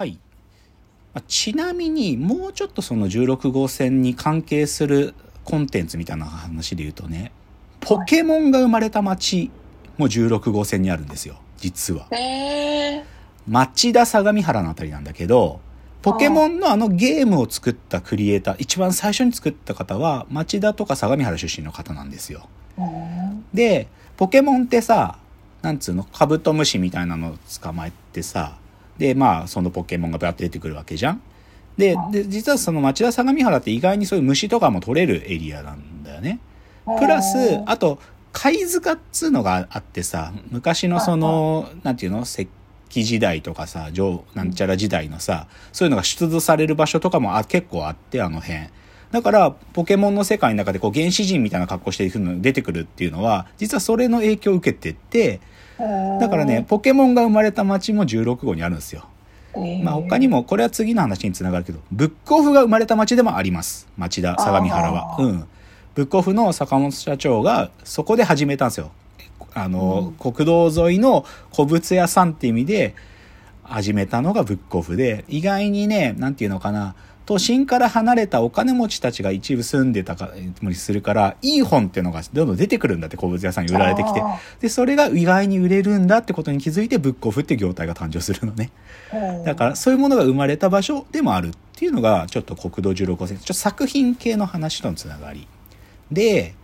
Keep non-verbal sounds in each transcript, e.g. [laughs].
はい。まあちなみに、もうちょっとその16号線に関係するコンテンツみたいな話で言うとね、ポケモンが生まれた街も16号線にあるんですよ、実は。へえ。町田相模原のあたりなんだけど、ポケモンのあのゲームを作ったクリエイター、一番最初に作った方は、町田とか相模原出身の方なんですよ。うんで、ポケモンってさ、なんつうの、カブトムシみたいなのを捕まえてさ、で、まあ、そのポケモンがバーッと出てくるわけじゃん。で、で、実はその町田相模原って意外にそういう虫とかも取れるエリアなんだよね。プラス、あと、貝塚っつうのがあってさ、昔のその、なんていうの石器時代とかさ、上、なんちゃら時代のさ、そういうのが出土される場所とかもあ結構あって、あの辺。だから、ポケモンの世界の中でこう原始人みたいな格好していくの出てくるっていうのは、実はそれの影響を受けてて、だからね、、ポケモンが生まれた街も16号にあるんですよ。まあ他にも、これは次の話につながるけど、ブックオフが生まれた街でもあります。町田、相模原は。うん。ブックオフの坂本社長がそこで始めたんですよ。あの、国道沿いの古物屋さんって意味で始めたのがブックオフで、意外にね、なんていうのかな、都心から離れたお金持ちたちが一部住んでたかもするから、いい本っていうのがどんどん出てくるんだって、古物屋さんに売られてきてあ。で、それが意外に売れるんだってことに気づいて、ブックオフって業態が誕生するのね。だからそういうものが生まれた場所でもあるっていうのがちょっと国道16号線ちょっと作品系の話とのつながりで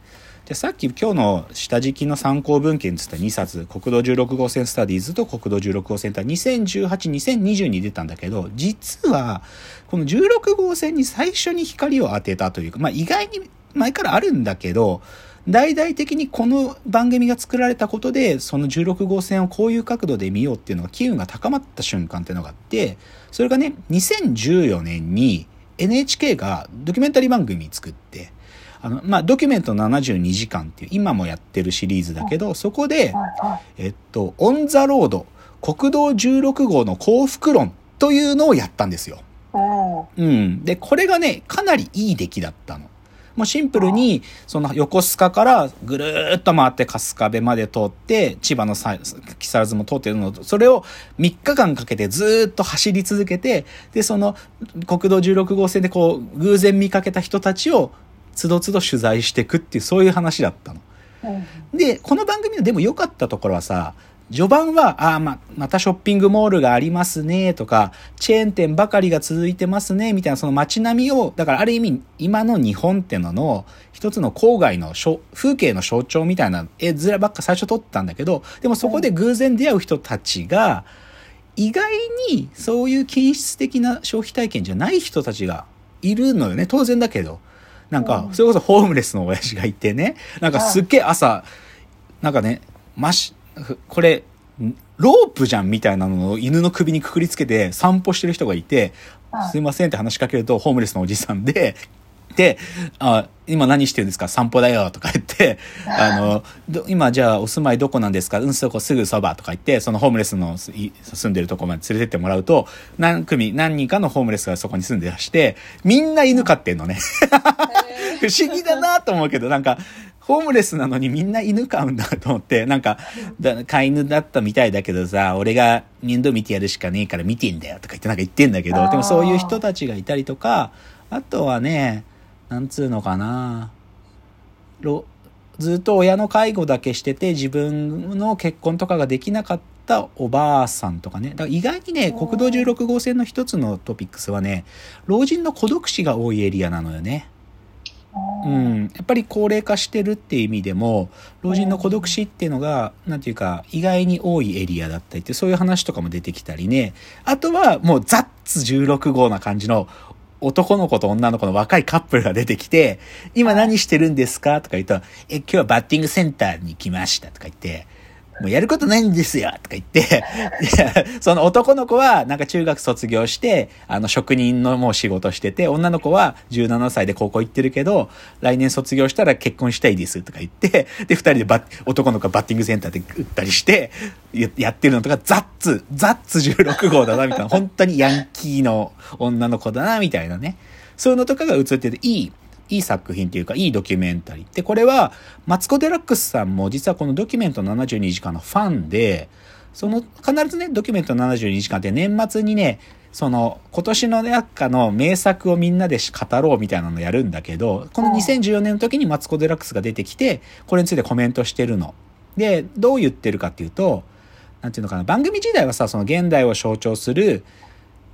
じゃあさっき今日の下敷きの参考文献つった2冊国道16号線スタディーズと国道16号線って2018-2020に出たんだけど実はこの16号線に最初に光を当てたというかまあ意外に前からあるんだけど大々的にこの番組が作られたことで、その16号線をこういう角度で見ようっていうのが機運が高まった瞬間っていうのがあって、それがね、2014年に NHK がドキュメンタリー番組作って、あの、まあ、ドキュメント72時間っていう今もやってるシリーズだけど、そこで、えっと、オンザロード、国道16号の幸福論というのをやったんですよ。うん。で、これがね、かなりいい出来だったの。もうシンプルに、その横須賀からぐるーっと回って春日部まで通って、千葉のさ木更津も通ってるのと、それを3日間かけてずーっと走り続けて、で、その国道16号線でこう、偶然見かけた人たちを、つどつど取材していくっていう、そういう話だったの。で、この番組のでも良かったところはさ、序盤は、ああ、ま、またショッピングモールがありますね、とか、チェーン店ばかりが続いてますね、みたいなその街並みを、だからある意味、今の日本ってのの、一つの郊外の風景の象徴みたいな絵面ばっか最初撮ったんだけど、でもそこで偶然出会う人たちが、意外にそういう均質的な消費体験じゃない人たちがいるのよね、当然だけど。なんか、それこそホームレスの親父がいてね、なんかすっげえ朝、なんかね、まし、これ、ロープじゃんみたいなのを犬の首にくくりつけて散歩してる人がいて、すいませんって話しかけるとホームレスのおじさんで、で、あ、今何してるんですか？散歩だよとか言って、あの、ど今じゃあお住まいどこなんですか？うん、そこすぐそばとか言って、そのホームレスの住んでるとこまで連れてってもらうと、何組、何人かのホームレスがそこに住んでらして、みんな犬飼ってんのね。[laughs] 不思議だなと思うけど、なんか、ホームレスなのにみんな犬飼うんだと思って、なんか、だ飼い犬だったみたいだけどさ、俺が面倒見てやるしかねえから見てんだよとか言ってなんか言ってんだけど、でもそういう人たちがいたりとか、あとはね、なんつうのかな、ろずっと親の介護だけしてて自分の結婚とかができなかったおばあさんとかね。だから意外にね、国道16号線の一つのトピックスはね、老人の孤独死が多いエリアなのよね。うん、やっぱり高齢化してるっていう意味でも老人の孤独死っていうのが何て言うか意外に多いエリアだったりってそういう話とかも出てきたりね。あとはもうザッツ16号な感じの男の子と女の子の若いカップルが出てきて今何してるんですか？とか言うとえ今日はバッティングセンターに来ました。とか言ってもうやることないんですよとか言って、[laughs] その男の子はなんか中学卒業して、あの職人のもう仕事してて、女の子は17歳で高校行ってるけど、来年卒業したら結婚したいですとか言って、で、二人でバ男の子がバッティングセンターで打ったりして、やってるのとか、ザッツ、ザッツ16号だな、みたいな、本当にヤンキーの女の子だな、みたいなね。そういうのとかが映ってて、いい、いい作品っていうか、いいドキュメンタリー。で、これは、マツコ・デラックスさんも実はこのドキュメント72時間のファンで、その、必ずね、ドキュメント72時間って年末にね、その今年の中の名作をみんなで語ろうみたいなのやるんだけど、この2014年の時にマツコ・デラックスが出てきて、これについてコメントしてるの。で、どう言ってるかっていうと、なんていうのかな、番組時代はさ、その現代を象徴する、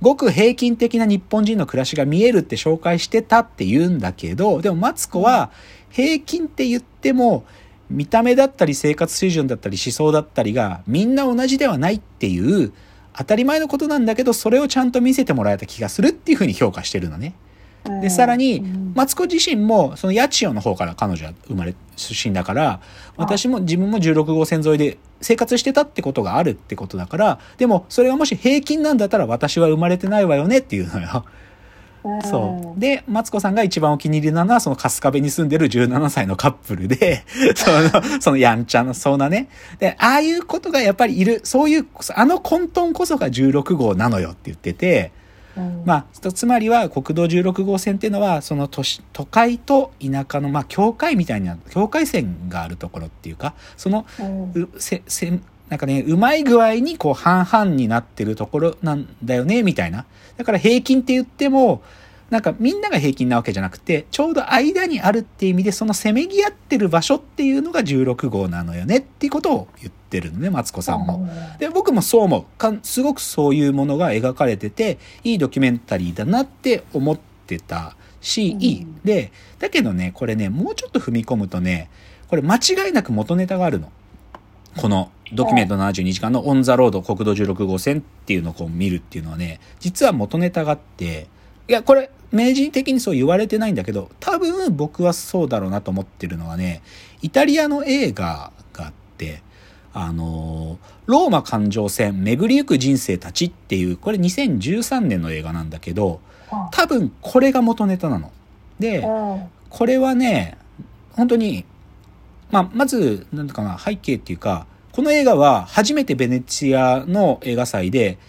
ごく平均的な日本人の暮らしが見えるって紹介してたって言うんだけど、でもマツコは平均って言っても、見た目だったり生活水準だったり思想だったりがみんな同じではないっていう当たり前のことなんだけど、それをちゃんと見せてもらえた気がするっていうふうに評価してるのね。で、さらに、マツコ自身も、その八千代の方から彼女は生まれ、出身だから、私も自分も16号線沿いで生活してたってことがあるってことだから、でも、それがもし平均なんだったら私は生まれてないわよねっていうのよ。そう。で、マツコさんが一番お気に入りなのは、その春日部に住んでる17歳のカップルで、[laughs] その、そのやんちゃな、そうなね。で、ああいうことがやっぱりいる、そういう、あの混沌こそが16号なのよって言ってて、まあ、つまりは国道16号線っていうのは、その都市、都会と田舎の、まあ、境界みたいな、境界線があるところっていうか、その、せ、せ、なんかね、うまい具合にこう半々になってるところなんだよね、みたいな。だから平均って言っても、なんかみんなが平均なわけじゃなくて、ちょうど間にあるっていう意味で、そのせめぎ合ってる場所っていうのが16号なのよねっていうことを言ってるのね、マツコさんも。で、僕もそう思う。かすごくそういうものが描かれてて、いいドキュメンタリーだなって思ってたし、いい。で、だけどね、これね、もうちょっと踏み込むとね、これ間違いなく元ネタがあるの。このドキュメント72時間のオンザロード国道16号線っていうのをこう見るっていうのはね、実は元ネタがあって、いや、これ、明治的にそう言われてないんだけど、多分僕はそうだろうなと思ってるのはね、イタリアの映画があって、あの、ローマ環状線巡りゆく人生たちっていう、これ2013年の映画なんだけど、多分これが元ネタなの。で、これはね、本当にまあ、まず、なんかな、背景っていうか、この映画は初めてベネチアの映画祭で、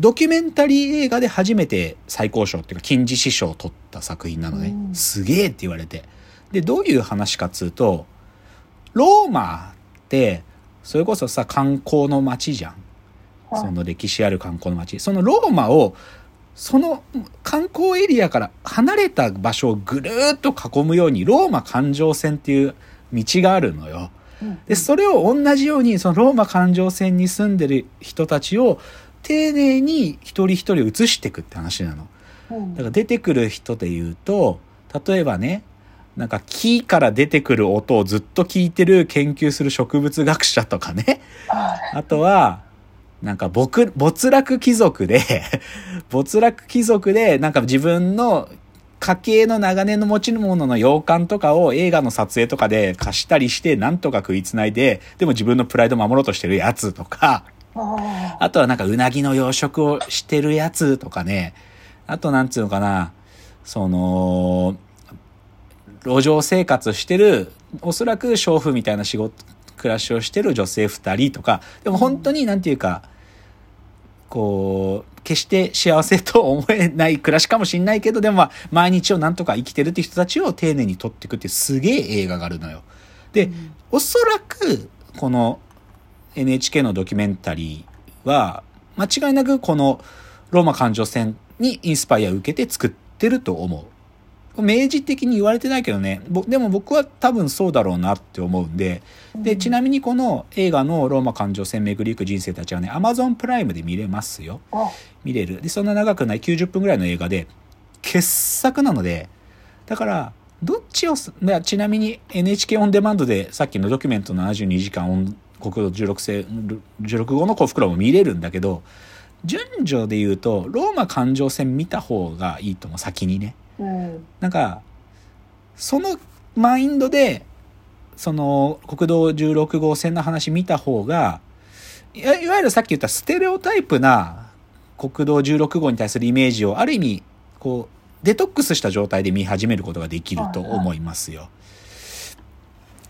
ドキュメンタリー映画で初めて最高賞っていうか金獅子賞を取った作品なのね。すげえって言われて。で、どういう話かっつうと、ローマって、それこそさ、観光の街じゃん。その歴史ある観光の街。そのローマを、その観光エリアから離れた場所をぐるーっと囲むように、ローマ環状線っていう道があるのよ。で、それを同じように、そのローマ環状線に住んでる人たちを丁寧に一人一人移していくって話なの。だから出てくる人で言うと、例えばね、なんか木から出てくる音をずっと聞いてる研究する植物学者とかね。あとは、なんか僕、没落貴族で [laughs] 没落貴族で、なんか自分の家計の長年の持ち物の洋館とかを映画の撮影とかで貸したりして、なんとか食いつないで、でも自分のプライド守ろうとしてるやつとか、あとはなんかうなぎの養殖をしてるやつとかね、あとなんつうのかな、その、路上生活してる、おそらく娼婦みたいな仕事、暮らしをしてる女性二人とか、でも本当になんていうか、こう、決して幸せと思えない暮らしかもしんないけど、でもまあ、毎日をなんとか生きてるって人たちを丁寧に撮っていくってすげえ映画があるのよ。で、おそらく、この NHK のドキュメンタリーは、間違いなくこのローマ環状線にインスパイアを受けて作ってると思う。明示的に言われてないけどね、でも僕は多分そうだろうなって思うんで、で、ちなみにこの映画のローマ環状線巡り行く人生たちはね、Amazon プライムで見れますよ。見れる。で、そんな長くない90分ぐらいの映画で、傑作なので、だから、どっちを、ちなみに NHK オンデマンドでさっきのドキュメント72時間国道16世、16号の幸福論も見れるんだけど、順序で言うと、ローマ環状線見た方がいいと思う、先にね。うん、なんか、そのマインドで、その国道16号線の話見た方が、いわゆるさっき言ったステレオタイプな国道16号に対するイメージをある意味、こう、デトックスした状態で見始めることができると思いますよ。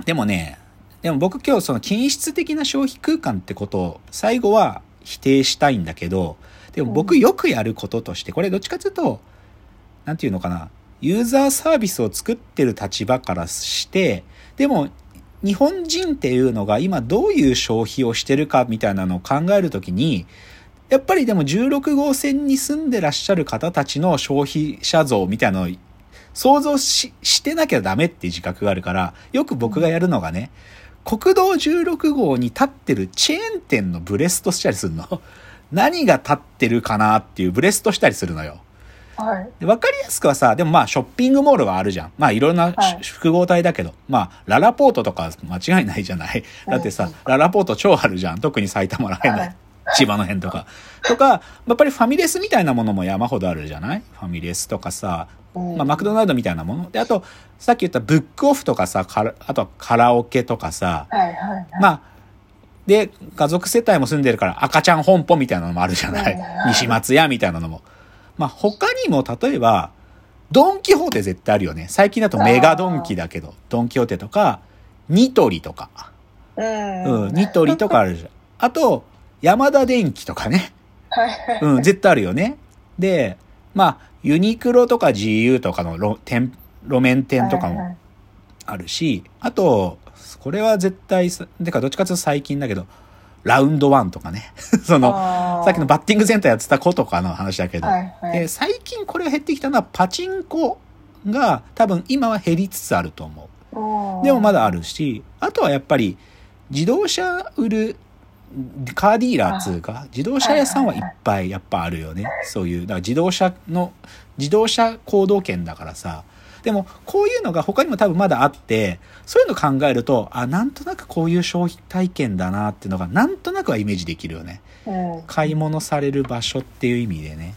でもね、でも僕今日その均質的な消費空間ってことを最後は否定したいんだけど、でも僕よくやることとして、これどっちかというと、なんていうのかな、ユーザーサービスを作ってる立場からして、でも、日本人っていうのが今どういう消費をしてるかみたいなのを考えるときに、やっぱりでも16号線に住んでらっしゃる方たちの消費者像みたいなのを想像ししてなきゃダメっていう自覚があるから、よく僕がやるのがね、国道16号に立ってるチェーン店のブレストしたりするの？[laughs] 何が立ってるかなっていうブレストしたりするのよ。はい。かりやすくはさ、でもまあショッピングモールはあるじゃん。まあいろんなしはい複合体だけど、まあララポートとか間違いないじゃない？だってさ、ララポート超あるじゃん。特に埼玉らへんの、はい千葉の辺とか。とか、やっぱりファミレスみたいなものも山ほどあるじゃない？ファミレスとかさ、うんまあマクドナルドみたいなもの。で、あと、さっき言ったブックオフとかさ、カあとカラオケとかさ、はいはいはい。まあ、で、家族世帯も住んでるから赤ちゃん本舗みたいなのもあるじゃないうん西松屋みたいなのも。まあ他にも例えば、ドンキホーテ絶対あるよね。最近だとメガドンキだけど、ドンキホーテとか、ニトリとか、うん。うん、ニトリとかあるじゃん。あと、山田電機とかね。はいはい。うん、絶対あるよね。で、まあ、ユニクロとか GU とかの路店路面店とかもあるし、あと、これは絶対さ、てかどっちかというと最近だけど、ラウンドワンとかね。[laughs] その、さっきのバッティングセンターやってた子とかの話だけど、はいはい。で最近これが減ってきたのはパチンコが多分今は減りつつあると思う。うんでもまだあるし、あとはやっぱり自動車売るカーディーラーっつうか、自動車屋さんはいっぱいやっぱあるよね。そういう、だから自動車の、自動車行動圏だからさ。でも、こういうのが他にも多分まだあって、そういうの考えると、あ、なんとなくこういう消費体験だなっていうのが、なんとなくはイメージできるよね。うん。買い物される場所っていう意味でね。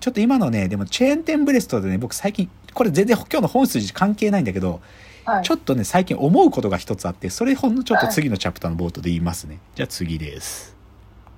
ちょっと今のね、でもチェーン店ブレストでね、僕最近、これ全然今日の本筋関係ないんだけど、はい。ちょっとね、最近思うことが一つあって、それほんのちょっと次のチャプターの冒頭で言いますね。じゃあ次です。